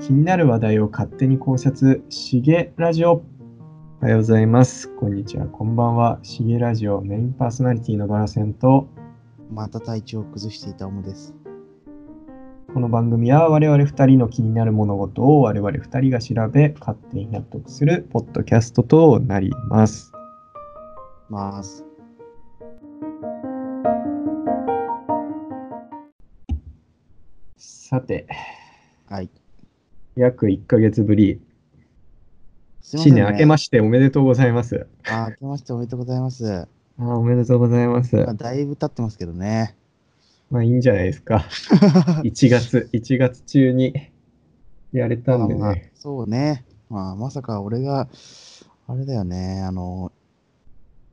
気になる話題を勝手に考察、しげラジオ。おはようございます。こんにちは、こんばんは。しげラジオメインパーソナリティのバラセンと、また体調を崩していたオムです。この番組は我々2人の気になる物事を我々2人が調べ、勝手に納得するポッドキャストとなります。ます。さて、はい。約1ヶ月ぶり。新年明けましておめでとうございます。あー明けましておめでとうございます。あーおめでとうございます。まあ、だいぶ経ってますけどね。まあいいんじゃないですか。1月、1月中にやれたんでまあまあね。そうね。まあ、まさか俺が、あれだよね。あの、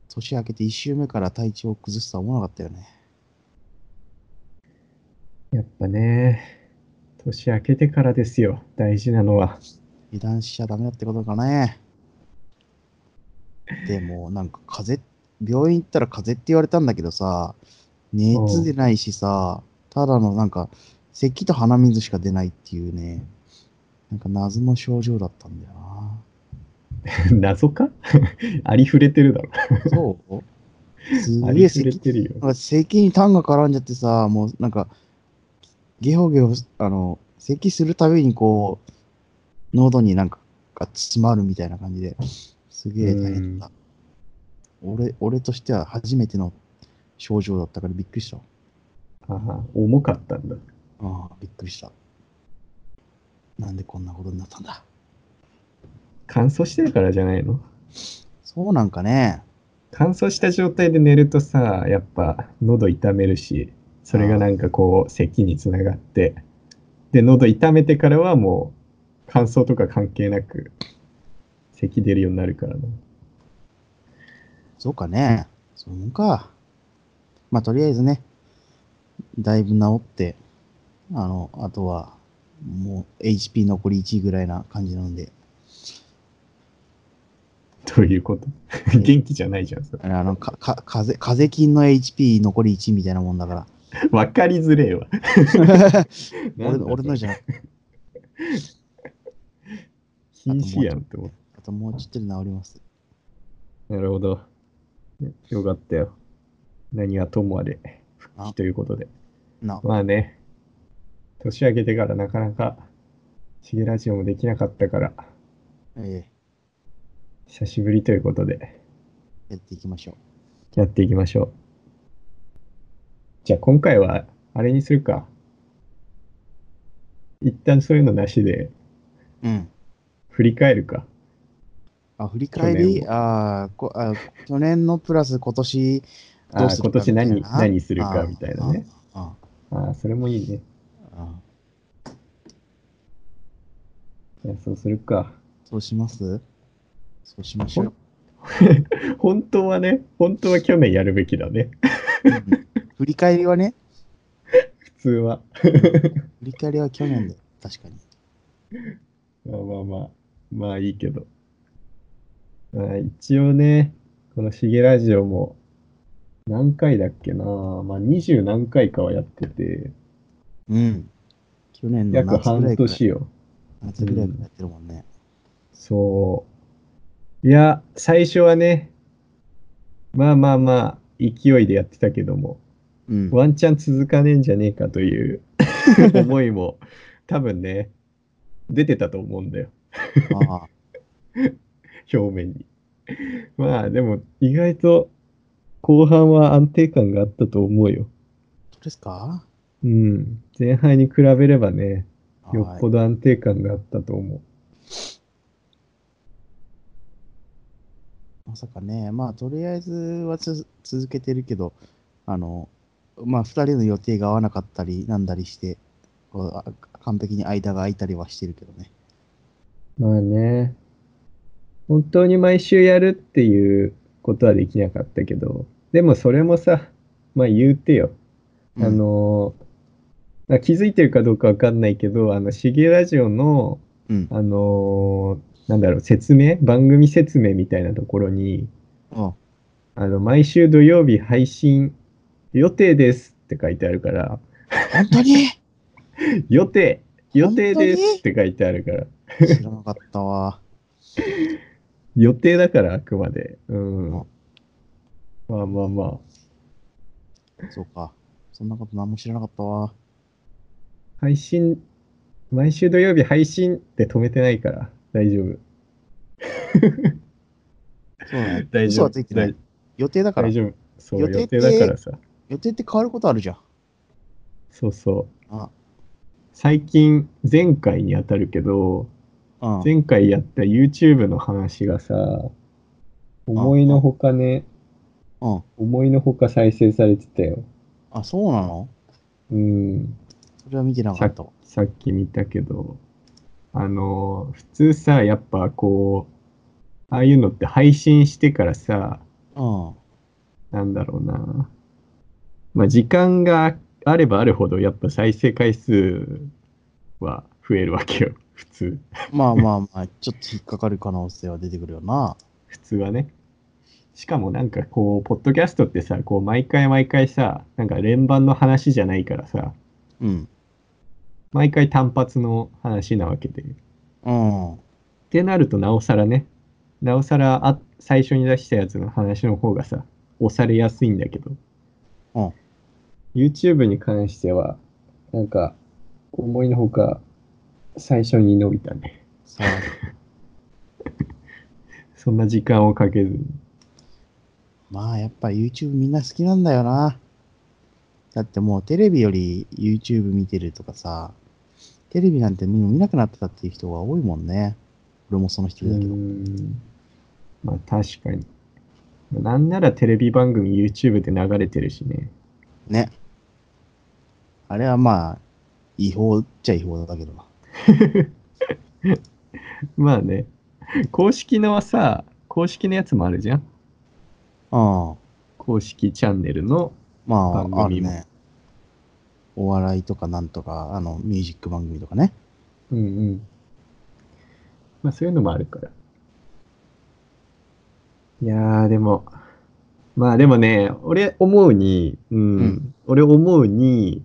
年明けて1週目から体調を崩すとは思わなかったよね。やっぱね、年明けてからですよ、大事なのは。油断しちゃダメだってことかね。でも、なんか風邪、病院行ったら風邪って言われたんだけどさ、熱出ないしさ、ただのなんか、咳と鼻水しか出ないっていうね、なんか謎の症状だったんだよな。謎か？ありふれてるだろ。そう？すありげえ咳、ふれてるよ咳に痰が絡んじゃってさ、もうなんか、ゲホゲホ、あの、咳するたびにこう、喉になんかが詰まるみたいな感じで、すげえ大変だった。俺、俺としては初めての症状だったからびっくりした。ああ重かったんだ。ああ、びっくりした。なんでこんなことになったんだ。乾燥してるからじゃないの？そうなんかね。乾燥した状態で寝るとさ、やっぱ喉痛めるし、それがなんかこう、咳につながって、で、喉痛めてからはもう、乾燥とか関係なく、咳出るようになるからな。そうかね。そういうもんか。まあ、とりあえずね、だいぶ治って、あの、あとは、もう HP 残り1ぐらいな感じなんで、どういうこと？元気じゃないじゃん、それ。あの、か、か、風邪、風邪菌の HP 残り1みたいなもんだから。わかりづれえわ。俺の、俺のじゃない。禁止やんって思っあともうちょっとで治ります。た。なるほど。ねよかったよ。何はともあれ、復あ帰ということで。な、まあね、年明けてからなかなか、しげラジオもできなかったから、え久しぶりということで、えやっていきましょやっていきましょう。じゃあ今回は、あれにするか。一旦そういうのなしで、う。うん。振り返るか。あ、振り返り、あーこあ去年のプラス今年どうするか今年何みたいな？何するかみたいなね。あああ、それもいいね。ああじゃあそうするか。そうします？そうしましょう。本当はね、本当は去年やるべきだね。うん振り返りはね、普通は。振り返りは去年で、確かに。まあまあまあ、まあいいけど。まあ、一応ね、このしげラジオも何回だっけな、まあ二十何回かはやってて、うん。去年の約半夏ぐらいから年よ。夏ぐらいからやってるもんね。そう。いや、最初はね、まあまあまあ、勢いでやってたけども、うん。ワンチャン続かねえんじゃねえかという 思いも多分ね、出てたと思うんだよ。表面に。まあでも意外と後半は安定感があったと思うよ。どうですか？うん。前半に比べればね、よっぽど。ど安定感があったと思う。まさかね、まあ、とりあえずはつ続けてるけど、あの、まあ、二人の予定が合わなかったり、なんだりして、こうあ完璧に間が空いたりはしてるけどね。まあね、本当に毎週やるっていうことはできなかったけど、でもそれもさ、まあ言うてよ。うんあのまあ気づいてるかどうかわかんないけど、あの、しげラジオの、うん。あのなんだろう、説明？番組説明みたいなところに、ああの、毎週土曜日配信予定ですって書いてあるから、本当に？予定予定ですって書いてあるから。知らなかったわ。予定だから、あくまで。うん。まあまあまあ。そうか。そんなこと何も知らなかったわ。配信、毎週土曜日配信って止めてないから、大丈夫。そうね。大丈夫。嘘はついてない。予定だから大。丈夫。そう、予定だからさ。予定って変わることあるじゃん。そうそう。あ最近、前回に当たるけど、うん。前回やった YouTube の話がさ、思いのほかね、うん。思いのほか再生されてたよ。あ、そうなの？うん。それは見てなかったわ。さっき見たけど、あの、普通さ、やっぱこう、ああいうのって配信してからさ、うん。なんだろうな。まあ、時間があればあるほど、やっぱ再生回数は増えるわけよ、普通。まあまあまあ、ちょっと引っかかる可能性は出てくるよな。普通はね。しかもなんかこう、ポッドキャストってさ、こう、毎回毎回さ、なんか連番の話じゃないからさ、うん。毎回単発の話なわけで。うん。ってなるとなおさらね、なおさらあ最初に出したやつの話の方がさ、押されやすいんだけど、うん。YouTube に関しては、なんか、思いのほか、最初に伸びたね。さあ、そんな時間をかけずに。まあやっぱ YouTube みんな好きなんだよな。だってもうテレビより YouTube 見てるとかさ、テレビなんてもう見なくなってたっていう人が多いもんね。俺もその人だけど。ん。まあ確かに。なんならテレビ番組 YouTube で流れてるしね。ね。あれはまあ、違法っちゃ違法だけどな。まあね。公式のはさ、公式のやつもあるじゃん。うん。公式チャンネルのまあ、あ番組もるね。お笑いとかなんとか、あの、ミュージック番組とかね。うんうん。まあそういうのもあるから。いやーでも、まあでもね、俺思うに、うん、うん俺思うに、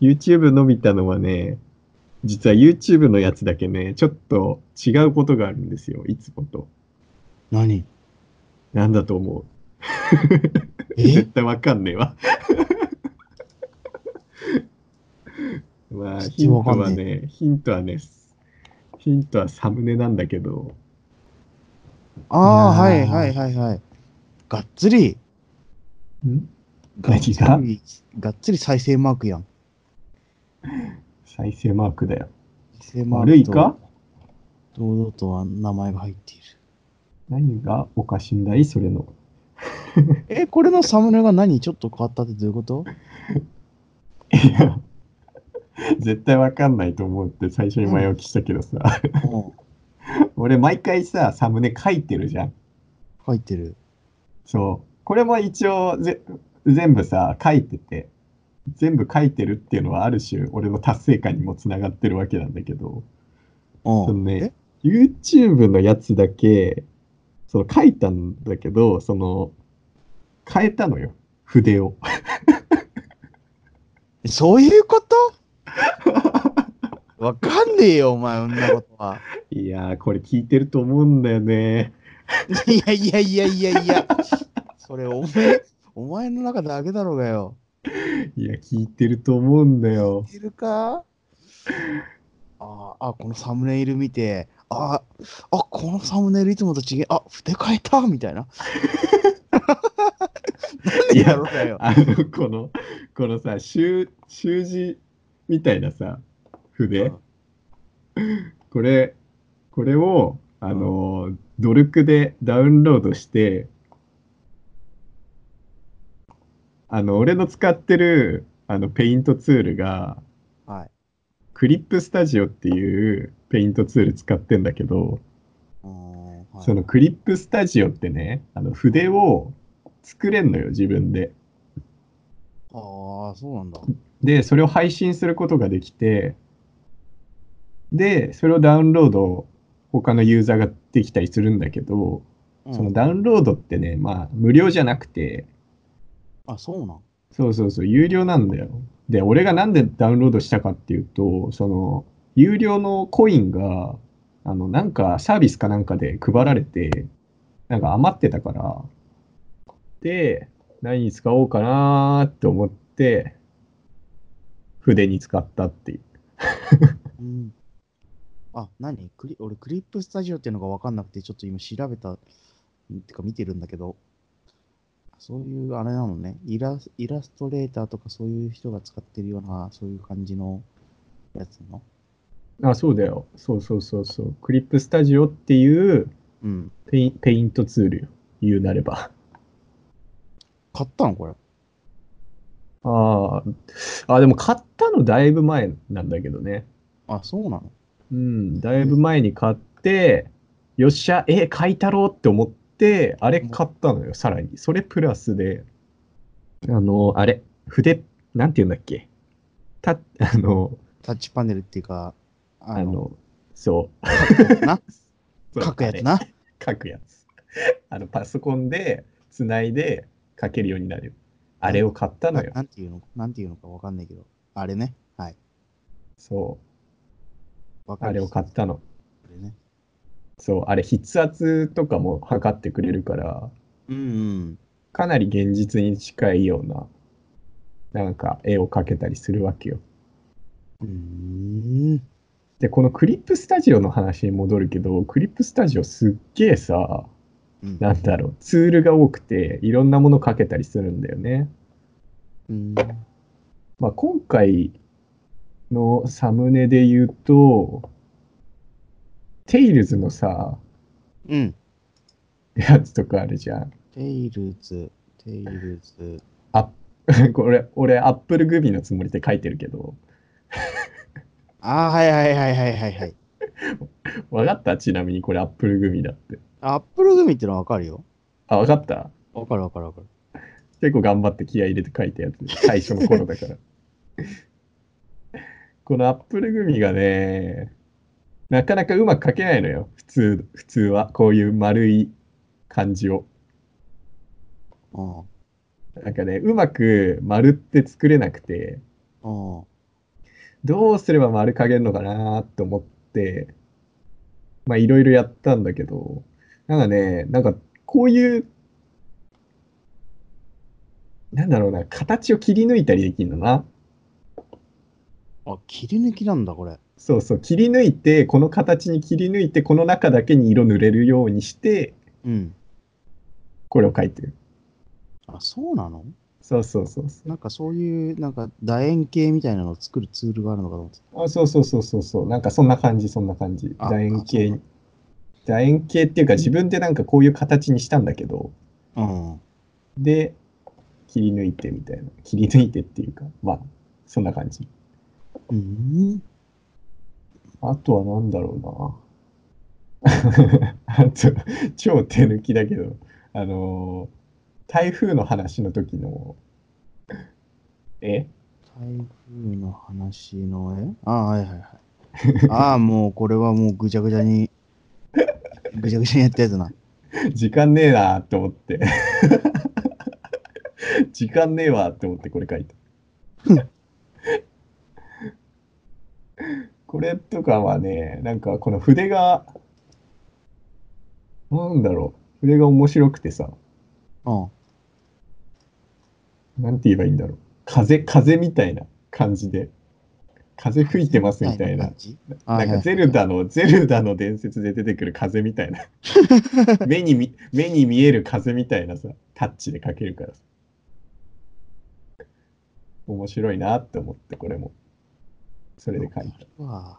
YouTube 伸びたのはね、実は YouTube のやつだけね、ちょっと違うことがあるんですよ、いつもと。何？なんだと思う？え？絶対わかんねえわ。まあ、ヒントはね、ヒントはね、ヒントはサムネなんだけど、ああ、はいはいはいはい。がっつり、ん？がっつり、がっつり再生マークやん。再生マークだよ。再生マークと悪いか？堂々とは名前が入っている。何がおかしいんだい？それの。え、これのサムネが何？ちょっと変わったってどういうこと？いや、絶対わかんないと思うって最初に前置きしたけどさ、うん 俺毎回さ、サムネ書いてるじゃん。入ってる。そう。これも一応ぜ全部さ、書いてて、全部書いてるっていうのはある種俺の達成感にもつながってるわけなんだけど、うんそのね、YouTube のやつだけ、その書いたんだけど、その、変えたのよ、筆を。え そういうこと？わかんねえよ、お前、そんなことは。いやー、これ聞いてると思うんだよね。いやいやいやいやいや。それ、お前、お前の中だけだろうがよ。いや、聞いてると思うんだよ。いるか？あーあ、このサムネイル見て、ああ、このサムネイルいつもと違え、あ、筆変えたみたいな。なんでだろうがよ。あの、この、このさ、習、習字みたいなさ、筆、これ、これを、あの、ドルクでダウンロードして、あの、俺の使ってる、あの、ペイントツールが、はい。クリップスタジオっていうペイントツール使ってんだけど、はいそのクリップスタジオってね、あの筆を作れんのよ、自分で。ああ、そうなんだ。で、それを配信することができて、で、それをダウンロード、他のユーザーができたりするんだけど、うんそのダウンロードってね、まあ、無料じゃなくて、あ、そうなん。そうそうそう、有料なんだよ。で、俺がなんでダウンロードしたかっていうと、その、有料のコインが、あの、なんかサービスかなんかで配られて、なんか余ってたから、で、何に使おうかなーって思って、筆に使ったっていう。うん。あ、何？クリ俺、クリップスタジオっていうのが分かんなくて、ちょっと今調べた、んてか見てるんだけど、そういうあれなのねイラス、イラストレーターとかそういう人が使ってるような、そういう感じのやつなの？あ、そうだよ。そうそうそうそう。クリップスタジオっていううん。ペインペイントツールよ。言うなれば。買ったのこれ？ああ、あ、でも買ったのだいぶ前なんだけどね。あ、そうなの？うん、だいぶ前に買って、よっしゃ、え、買いたろうって思って、あれ買ったのよ、さらに。それプラスで、あの、あれ、筆、なんて言うんだっけ。た、あの、タッチパネルっていうか、あの、あの、そう。書くやつな。書くやつ。あの、パソコンでつないで書けるようになる。あれを買ったのよ。ななんていうのなんていうのか分かんないけど、あれね。はい。そう。あれを買ったの。これね。そう、あれ筆圧とかも測ってくれるから、うんうん。かなり現実に近いような、なんか絵を描けたりするわけよ。うーん。で、このクリップスタジオの話に戻るけど、クリップスタジオすっげえさ、うんなんだろう、ツールが多くて、いろんなもの描けたりするんだよね。うん。まあ、今回のサムネで言うと、テイルズのさ、うん。やつとかあるじゃん。テイルズ、テイルズ。あ これ、俺、アップルグミのつもりで書いてるけど、あーはいはいはいはいはいはい。わかった？ちなみにこれアップルグミだって。アップルグミってのはわかるよ。あ、わかった？わかるわかるわかる。結構頑張って気合い入れて書いたやつで、最初の頃だから。このアップルグミがね、なかなかうまく書けないのよ。普通、普通は。こういう丸い感じを。うん。なんかね、うまく丸って作れなくて、うん。どうすれば丸書けるのかなって思って、まあいろいろやったんだけど、なんかね、なんかこういう、なんだろうな、形を切り抜いたりできるのな。あ、切り抜きなんだ、これ。そうそう、切り抜いて、この形に切り抜いて、この中だけに色塗れるようにして、うん。これを書いてる。あ、そうなの？そうそうそうそなんかそういう、なんか楕円形みたいなのを作るツールがあるのかと思ってう。あそうそうそうそうそう。なんかそんな感じ、そんな感じ。あ楕円あそう形。楕円形っていうか、自分でなんかこういう形にしたんだけど、た。うん。で、切り抜いてみたいな。切り抜いてっていうか、まあ、そんな感じ。うん。あとは何だろうな。あと、超手抜きだけど、あのー台風の話の時の、え？台風の話の絵あはいはいはい。ああ、もうこれはもうぐちゃぐちゃに、ぐちゃぐちゃにやったやつな。時間ねえなって思って。時間ねえわって思ってこれ書いた。これとかはね、なんかこの筆が、なんだろう、筆が面白くてさ、うん。なんて言えばいいんだろう。風、風みたいな感じで、風吹いてますみたいな感。じ？あなんかはいゼルダの、ゼルダの伝説で出てくる風みたいな。目にみ、目に見える風みたいなさ、タッチで描けるからさ。面白いなって思って、これも。それで描いた。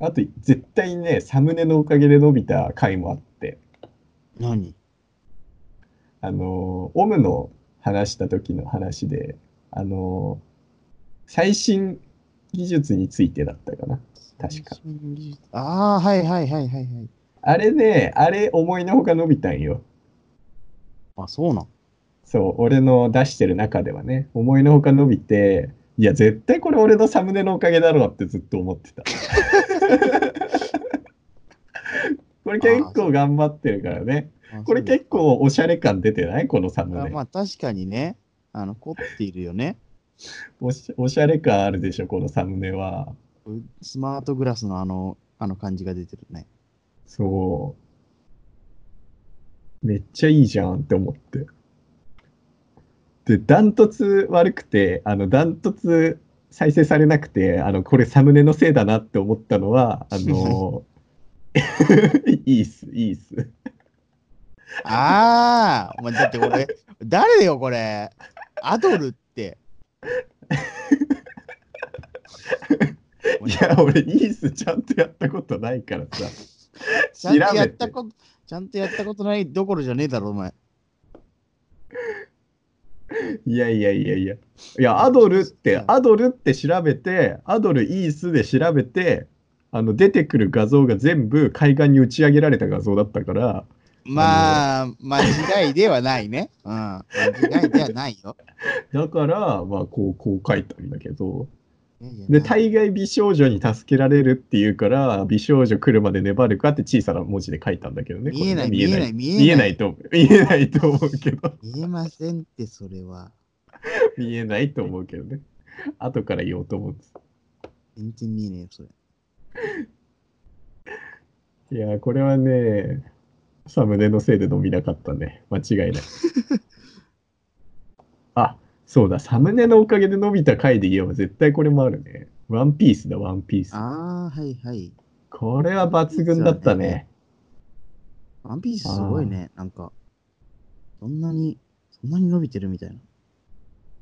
あと、絶対にね、サムネのおかげで伸びた回もあって、何？あのー、オムの話した時の話で、あのー、最新技術についてだったかな。確か。ああ、はいはいはいはいはい。あれね、あれ思いのほか伸びたんよ。あ、そうなん？そう、俺の出してる中ではね、思いのほか伸びて、いや、絶対これ俺のサムネのおかげだろうってずっと思ってた。これ結構頑張ってるからね。あこれ結構おしゃれ感出てない？このサムネ。あまあ確かにね、あの、凝っているよね。おしおしゃれ感あるでしょ、このサムネは。スマートグラスのあの、あの感じが出てるね。そう。めっちゃいいじゃんって思って。で、ダントツ悪くて、あの、ダントツ再生されなくて、あの、これサムネのせいだなって思ったのは、あの、いいっす、いいっす。ああ、お前だって俺、誰よこれ？アドルって。いや、俺、いいっす、ちゃんとやったことないからさ。ちゃんとやってたこと、ちゃんとやったことないどころじゃねえだろ、お前。いやいやいやいや。いや、アドルって、アドルって調べて、アドルイースで調べて、あの出てくる画像が全部海岸に打ち上げられた画像だったから、まあ、間違いではないね。うん。間違いではないよ。だから、まあ、こう、こう書いたんだけど、で、大概美少女に助けられるっていうから、美少女来るまで粘るかって小さな文字で書いたんだけどね。見えない、見えない、見見ええな。ないいと思う。見えないと思うけど、見えませんって、それは。見えないと思うけどね。後から言おうと思う。全然見えねえよ、それ。いや、これはね、サムネのせいで伸びなかったね。間違いない。あ、そうだ、サムネのおかげで伸びた回で言えば絶対これもあるね。ワンピースだ、ワンピース。ああ、はいはい。これは抜群だったね。ワンピースすごいね。なんか、そんなに、そんなに伸びてるみたいな。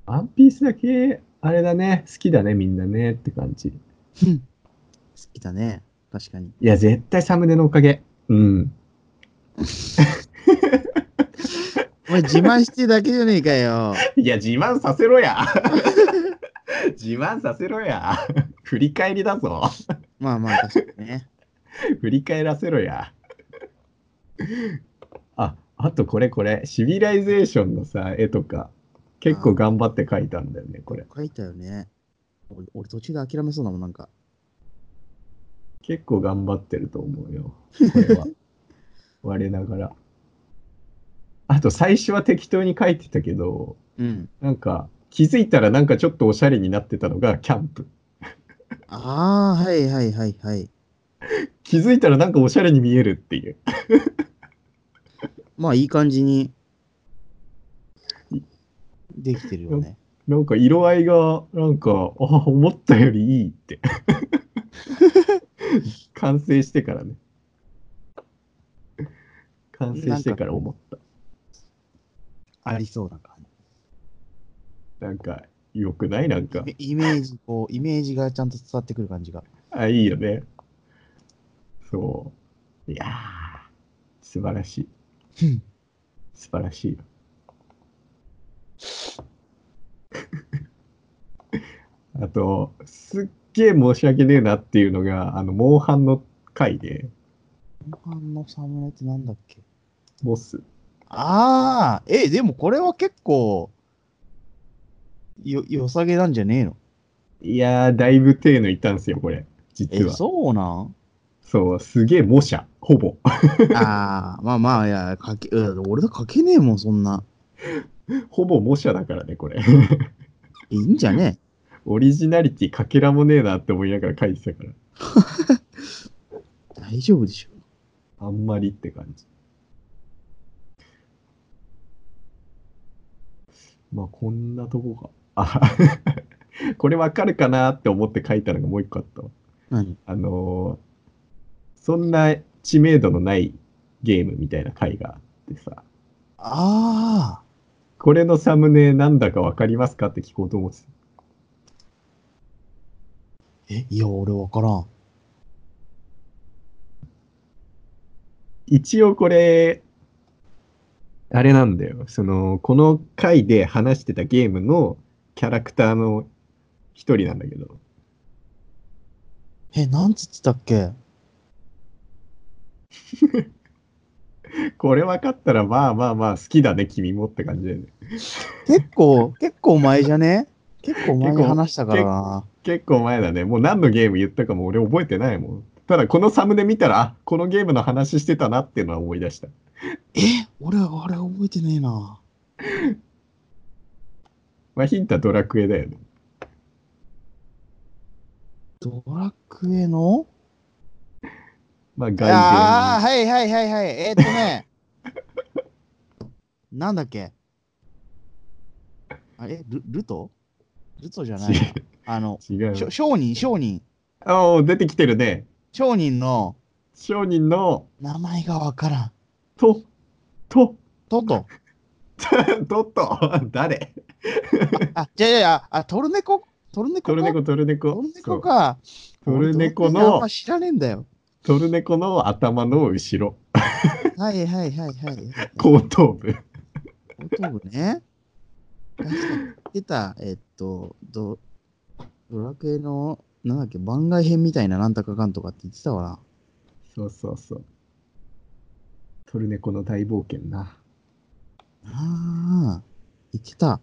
ワンピースだけ、あれだね、好きだね、みんなねって感じ。好きだね。確かに。いや、絶対サムネのおかげ。うん。お前自慢してるだけじゃねえかよ。いや、自慢させろや。自慢させろや。振り返りだぞ。まあまあ、確かにね。振り返らせろや。あ、あとこれこれ、シビライゼーションのさ、絵とか、結構頑張って描いたんだよね、これ。書いたよね。俺、俺途中で諦めそうだもん、なんか。結構頑張ってると思うよ、これは。我ながら。あと最初は適当に描いてたけど、うん。なんか気づいたらなんかちょっとおしゃれになってたのがキャンプ。ああ、はいはいはいはい。気づいたらなんかおしゃれに見えるっていう。まあ、いい感じにできてるよね。なんか色合いがなんか、あ、思ったよりいいって。完成してからね。完成してから思った。ありそうな感なんか、良くない？なんか。じ。イメージ、こう、イメージがちゃんと伝わってくる感じが。あ、いいよね。そう。いやー、素晴らしい。うん素晴らしいよ。あと、すっげえ申し訳ねえなっていうのが、あの、モンハンの回で、モンハンのサムネってなんだっけ？ボス。ああ、え、でもこれは結構、よ、良さげなんじゃねえの？いやー、だいぶ手抜いたんすよ、これ。実え、は。そうなん？そう、すげえ模写、ほぼ。ああ、まあまあ、いや、かけ、うん俺だ書けねえもん、そんな。ほぼ模写だからね、これ。いいんじゃね？オリジナリティかけらもねえなって思いながら書いてたから。大丈夫でしょ。あんまりって感じ。まあ、こんなとこか。あ、これわかるかなって思って書いたのがもう一個あったわ。何？あのーそんな知名度のないゲームみたいな回があってさ、ああ、これのサムネなんだかわかりますかって聞こうと思ってた。え、いや、俺わからん。一応これ、あれなんだよ。その、この回で話してたゲームのキャラクターの一人なんだけど、え、なんつってたっけ？これ分かったらまあまあまあ好きだね、君もって感じだよね。結構、結構前じゃね？結構前に話したからな。結構前だね。もう何のゲーム言ったかも俺覚えてないもん。ただこのサムネ見たら、あ、このゲームの話してたなっていうのは思い出した。え、俺、あれ覚えてねえな。まあヒントはドラクエだよね。ドラクエの？まあ、ああー、外はいはいはいはい。えーっとね。なんだっけ？あれ？ルルト？ルトじゃないな。あの、商人、商人。ああ、出てきてるね。商人の商人の、名前がわからん。と、と、トト。とっと、誰？あ、じゃあじゃあ、あ、トルネコ？トルネコか？トルネコ、トルネコ。トルネコか。トルネコのま、知らねえんだよ。トルネコの頭の後ろ、はいはいはいはいはい。後頭部。後頭部ね。確かに出た、えっと、ドドラクエの、なんだっけ、番外編みたいななんとかかんとかって言ってたわな。そうそうそう。トルネコの大冒険な。ああ、言ってた。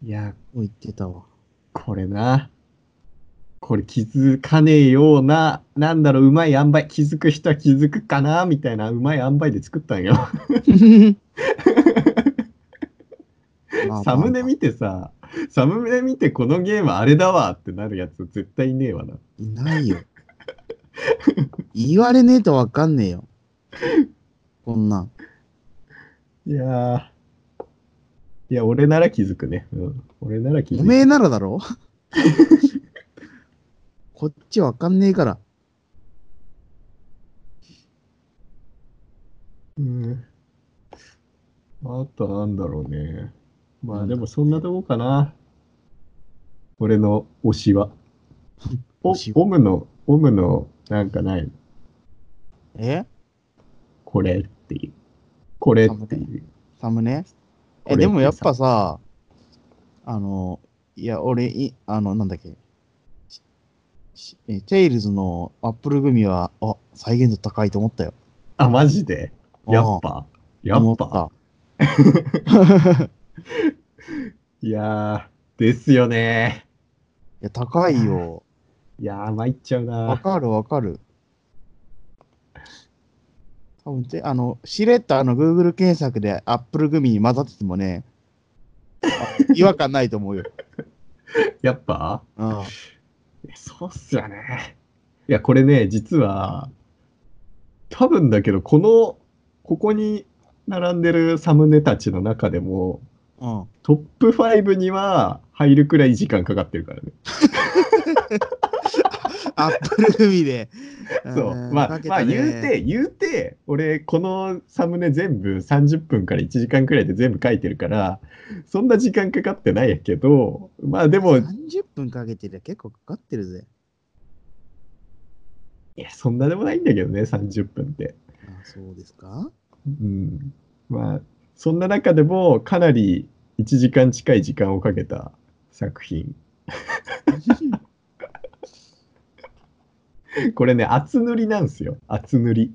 いや、言ってたわ。これな。これ気づかねえような、なんだろう、うまい塩梅、気づく人は気づくかなみたいな、うまい塩梅で作ったんよ。サムネ見てさ、サムネ見てこのゲームあれだわってなるやつ絶対いねえわな。いないよ。言われねえとわかんねえよ。こんなん。いやー。いや、俺なら気づくね。うん。俺なら気づく。おめえならだろ？こっちわかんねえから。うん。あとなんだろうね。まあでもそんなとこかな。俺の推しは。お推しは？オムの、オムの、なんかない。え？これっていう。これっていう。サムネえ、でもやっぱさ、あの、いや、俺、いあの、なんだっけ。えテイルズのアップルグミは、あ、再現度高いと思ったよ。あ、マジで？やっぱ？や思っぱ。た。いやー、ですよね。いや、高いよ。いやー、参っちゃうな。わかるわかる。多分て、あの、しれっとあの、Google 検索でアップルグミに混ざっててもね、あ違和感ないと思うよ。やっぱ？うん。そうっすよね。いや、これね、実は、多分だけど、この、ここに並んでるサムネたちの中でも、うん。トップ5には入るくらい時間かかってるからね。アップルグミで。そう。んまあ、まあ言うて、言うて、俺、このサムネ全部30分から1時間くらいで全部書いてるから、そんな時間かかってないけど、まあでも、い30分かけてりゃ結構かかってるぜ。や、そんなでもないんだけどね、30分って。あそうですか？うん。まあ、そんな中でも、かなり1時間近い時間をかけた作品。これね、厚塗りなんですよ。厚塗り。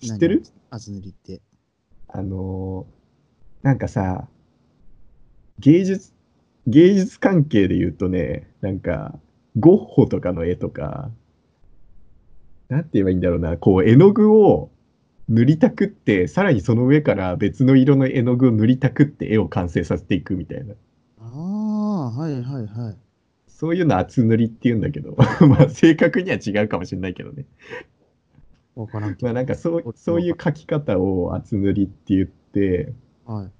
知ってる？あつ塗りって？あのーなんかさ、芸術、芸術関係で言うとね、なんか、ゴッホとかの絵とか、なんて言えばいいんだろうな、こう、絵の具を塗りたくって、さらにその上から別の色の絵の具を塗りたくって絵を完成させていくみたいな。ああ、はいはいはい。そういうの厚塗りって言うんだけど、まあ正確には違うかもしれないけどね。わからんけど。まあなんかそうそういう描き方を厚塗りって言って、はい。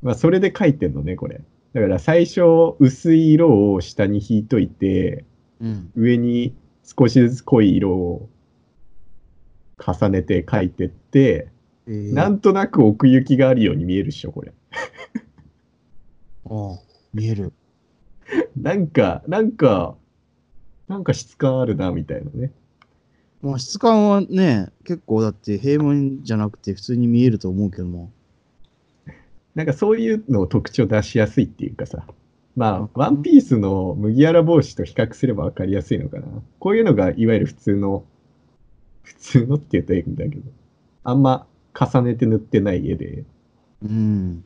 まあそれで描いてんのね、これ。だから最初薄い色を下に引いといて、うん。上に少しずつ濃い色を重ねて描いてって、えー、なんとなく奥行きがあるように見えるっしょ、これ。ああ見える。なんか、なんか、なんか質感あるな、みたいなね。まあ質感はね、結構だって平面じゃなくて普通に見えると思うけども。なんかそういうのを特徴出しやすいっていうかさ。まうんあ、ワンピースの麦わら帽子と比較すれば分かりやすいのかな。こういうのがいわゆる普通の、普通のって言うといいんだけど、あんま重ねて塗ってない絵で、うん。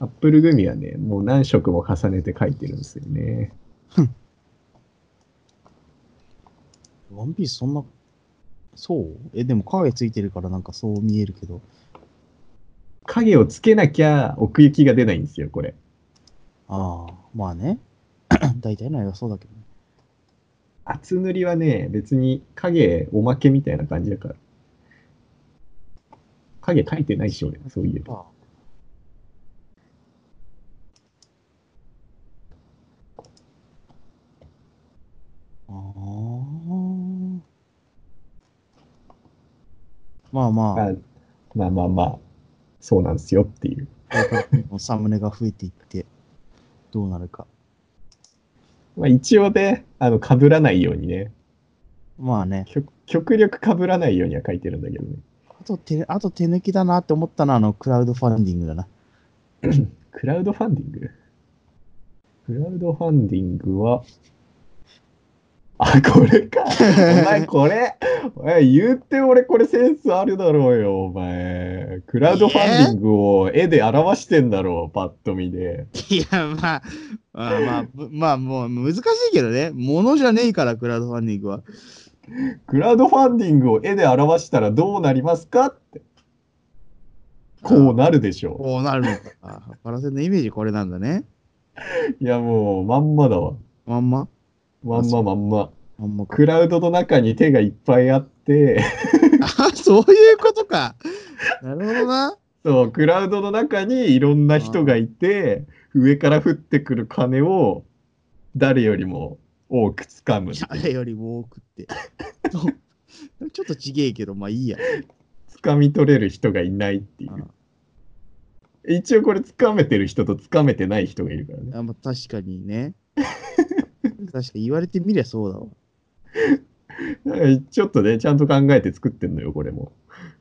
アップルグミはね、もう何色も重ねて描いてるんですよね。ワンピースそんな、そう？え、でも影ついてるからなんかそう見えるけど。影をつけなきゃ奥行きが出ないんですよ、これ。ああ、まあね。大体の絵はそうだけどね。厚塗りはね、別に影おまけみたいな感じだから。影描いてないし、俺、そういえば。ああーまあまあ、あまあまあまあ、そうなんですよっていう。サムネが増えていって、どうなるか。まあ一応ね、あの、被らないようにね、まあね、極極力被らないようには書いてるんだけどね。あと手、あと手抜きだなって思ったのは、あの、クラウドファンディングだな。クラウドファンディング？クラウドファンディングは、あ、これか。お前これ、お前言って俺これセンスあるだろうよ、お前。クラウドファンディングを絵で表してんだろう、パッと見で。いや、まあ、まあまあ、ぶまあ、もう難しいけどね。ものじゃねえから、クラウドファンディングは。クラウドファンディングを絵で表したらどうなりますかって。こうなるでしょこうなるのか。パラセンのイメージこれなんだね。う。いやもう、まんまだわ。まんま？まんままんま。まんまか。クラウドの中に手がいっぱいあって、あ、そういうことか。なるほどな。そう、クラウドの中にいろんな人がいて、上から降ってくる金を誰よりも多く掴む。誰よりも多くって。ちょっとちげえけど、まあいいや。掴み取れる人がいないっていう。一応これ掴めてる人と掴めてない人がいるからね。あまあ、確かにね。確かに言われてみりゃそうだわ。ちょっとね、ちゃんと考えて作ってんのよ、これも。言わ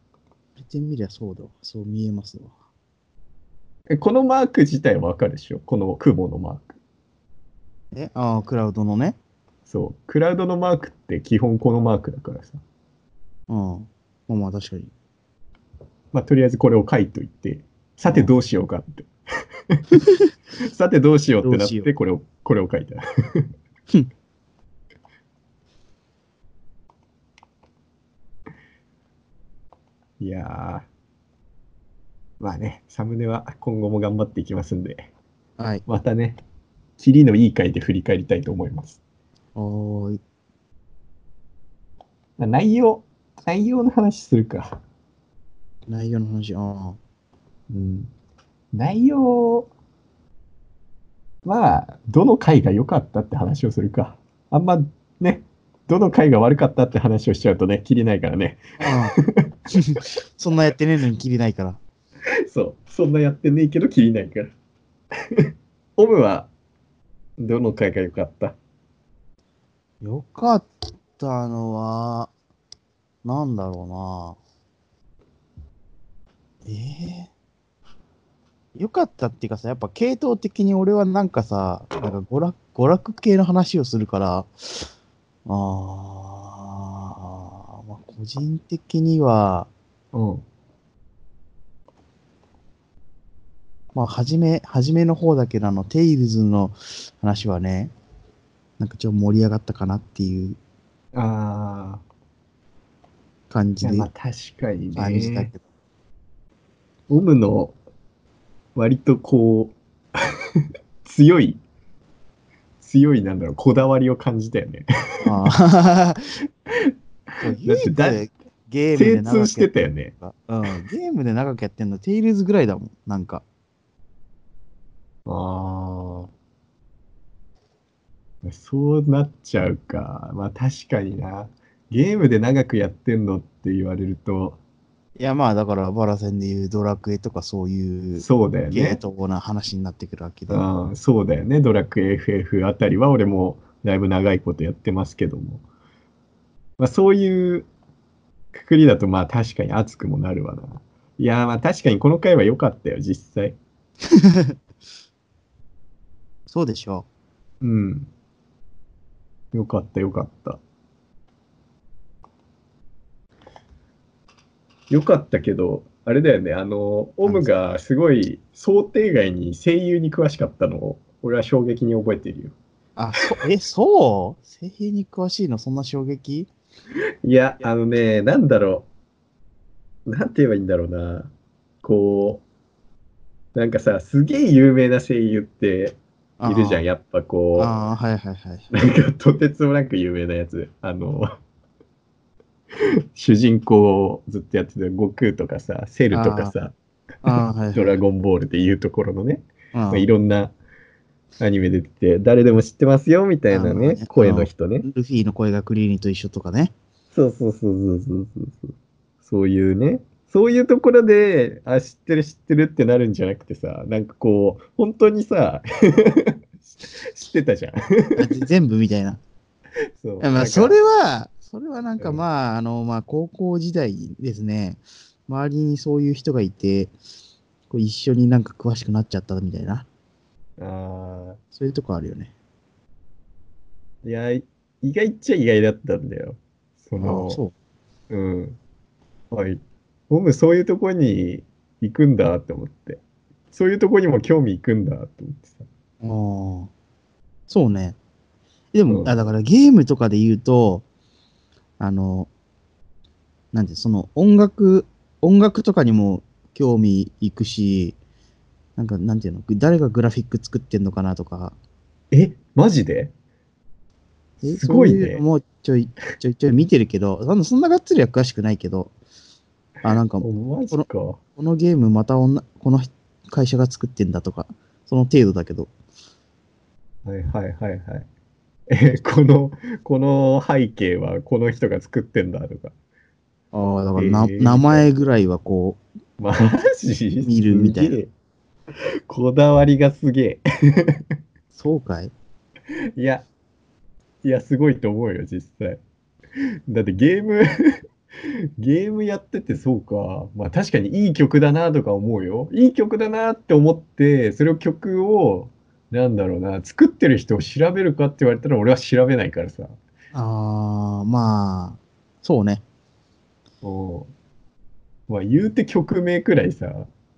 れてみりゃそうだわ。そう見えますわ。えこのマーク自体わかるでしょ？この雲のマーク。え、ああ、クラウドのね。そう。クラウドのマークって基本このマークだからさ。うん。まあまあ確かに。まあ、とりあえずこれを書いといて、さてどうしようかって。さてどうしようってなっ、どうしてこれを、これを書いた。いやー。まあね、サムネは今後も頑張っていきますんで、はい。またね、キリのいい回で振り返りたいと思います。おーい。まあ、内容、内容の話するか。内容の話、ああ。うん、内容は、どの回が良かったって話をするか。あんまね、どの回が悪かったって話をしちゃうとね、きりないからね。ああ そんなやってねえのにきりないから。そう、そんなやってねえけどきりないから。オムは、どの回が良かった？よかったのは、なんだろうな。ええよかったっていうかさ、やっぱ系統的に俺はなんかさ、なんか娯楽娯楽系の話をするから、あー、まあ、個人的には、うん。まあ、初め、初めの方だけど、あの、テイルズの話はね、なんかちょっと盛り上がったかなっていうあ感じでやまあ確かにね。感じたけど。オムの、割とこう、強い、強いなんだろう、こだわりを感じたよね。ああ。だってゲームで精長くや通してたよね。うん、ゲームで長くやってんの、テイルズぐらいだもん、なんか。ああ。そうなっちゃうか。まあ確かにな。ゲームで長くやってんのって言われると、いや、まあ、だから、バラ戦でいうドラクエとかそういうそうだよゲーね。トな話になってくるわけで。うん、そうだよね。ドラクエ FF あたりは俺もだいぶ長いことやってますけども。まあそういうくくりだとまあ確かに熱くもなるわな。いやーまあ確かにこの回は良かったよ、実際。そうでしょうん。よかった、よかった。よかったけど、あれだよね、あの、オムがすごい想定外に声優に詳しかったのを、俺は衝撃に覚えてるよ。あ、そえ、そう？声優に詳しいの？そんな衝撃？いや、あのね、なんだろう。なんて言えばいいんだろうな。こう、なんかさ、すげえ有名な声優って、いるじゃん、やっぱこう、ああ、はいはいはい。なんかとてつもなく有名なやつ。あの、主人公をずっとやってた悟空とかさ、セルとかさ。ドラゴンボールでいうところのね、うんまあ、いろんなアニメ出てて、誰でも知ってますよみたいなあねー、声の人ね。ルフィの声がクリーニーと一緒とかね。そうそうそうそうそうそうそう。そういうね、そういうところで、あ、知ってる知ってるってなるんじゃなくてさ、なんかこう、本当にさ、知ってたじゃん。あ全部みたいな。そうまあ、それは、それはなんかうんまあ、あの、まあ、高校時代ですね、周りにそういう人がいて、こう一緒になんか詳しくなっちゃったみたいな、あそういうとこあるよね。ーいや、意外っちゃ意外だったんだよ。そあの、あ、そう。うん。はい。ボムそういうとこに行くんだって思って。そういうとこにも興味行くんだと思ってさ。ああ。そうね。でも、うんあだからゲームとかで言うと、あの、なんて、その音楽、音楽とかにも興味いくし、なんか、なんていうの、誰がグラフィック作ってんのかなとか、え、マジで？えすごいねそういうのもうちょいちょいちょい見てるけど、そんなそんながっつりは詳しくないけど、あ、なんか、おこマジか。のゲームまた女この会社が作ってんだとか、その程度だけど、はいはいはいはい。え、この、この背景はこの人が作ってんだとか。ああ、だからな、えー名前ぐらいはこマジ？見るみたいなこだわりがすげう、そうかい？え。いや、いや、すごいと思うよ、実際。だってゲーム、ゲームやっててそうか。まあ確かにいい曲だなとか思うよ。いい曲だなって思って、それを曲を、なんだろうな、作ってる人を調べるかって言われたら俺は調べないからさ。ああ、まあ、そうね。おまあ言うて曲名くらいさ、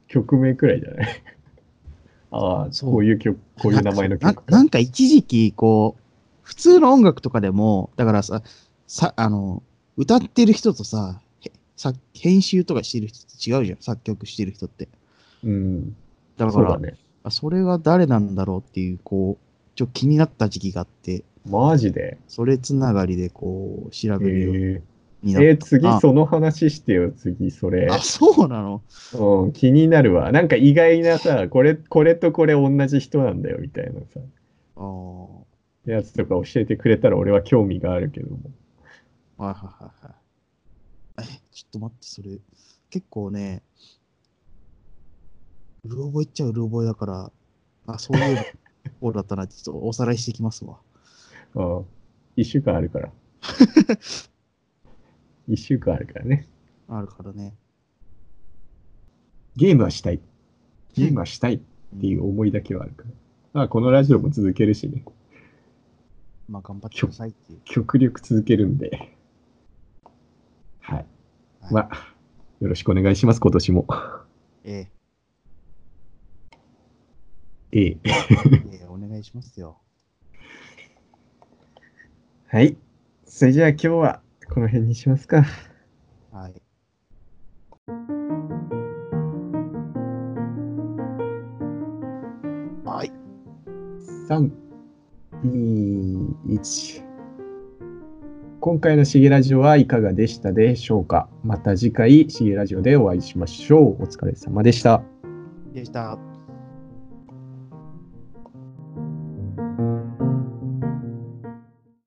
曲名くらいじゃない？ああ、そうこういう曲、こういう名前のな曲なんか一時期、こう、普通の音楽とかでも、だからさ、さ、あの、歌ってる人とさ、へさ編集とかしてる人って違うじゃん、作曲してる人って。うん。だから、そうだね。あそれが誰なんだろうっていう、こう、ちょっと気になった時期があって、マジで？それつながりで、こう、調えべるようー、になった。えー次あその話してよ、次それ。あ、そうなの？うん、気になるわ。なんか意外なさ、これ、これとこれ同じ人なんだよみたいなさ、ああ。やつとか教えてくれたら俺は興味があるけども。はいはいはいはい。え、ちょっと待って、それ、結構ね、うる覚えっちゃうる覚えだから、あ、そういう方 だったなちょっとおさらいしてきますわ。うん。一週間あるから。一週間あるからね。あるからね。ゲームはしたい。ゲームはしたいっていう思いだけはあるから。まあ、このラジオも続けるしね。まあ、頑張ってくださいっていう。極力続けるんで。はい。はいまあ、よろしくお願いします、今年も。えええ。え、ええ、お願いしますよ。はい。それじゃあ今日はこの辺にしますか。はい。はい。3、2、1。今回のしげラジオはいかがでしたでしょうかまた次回しげラジオでお会いしましょう。お疲れ様でした。でした。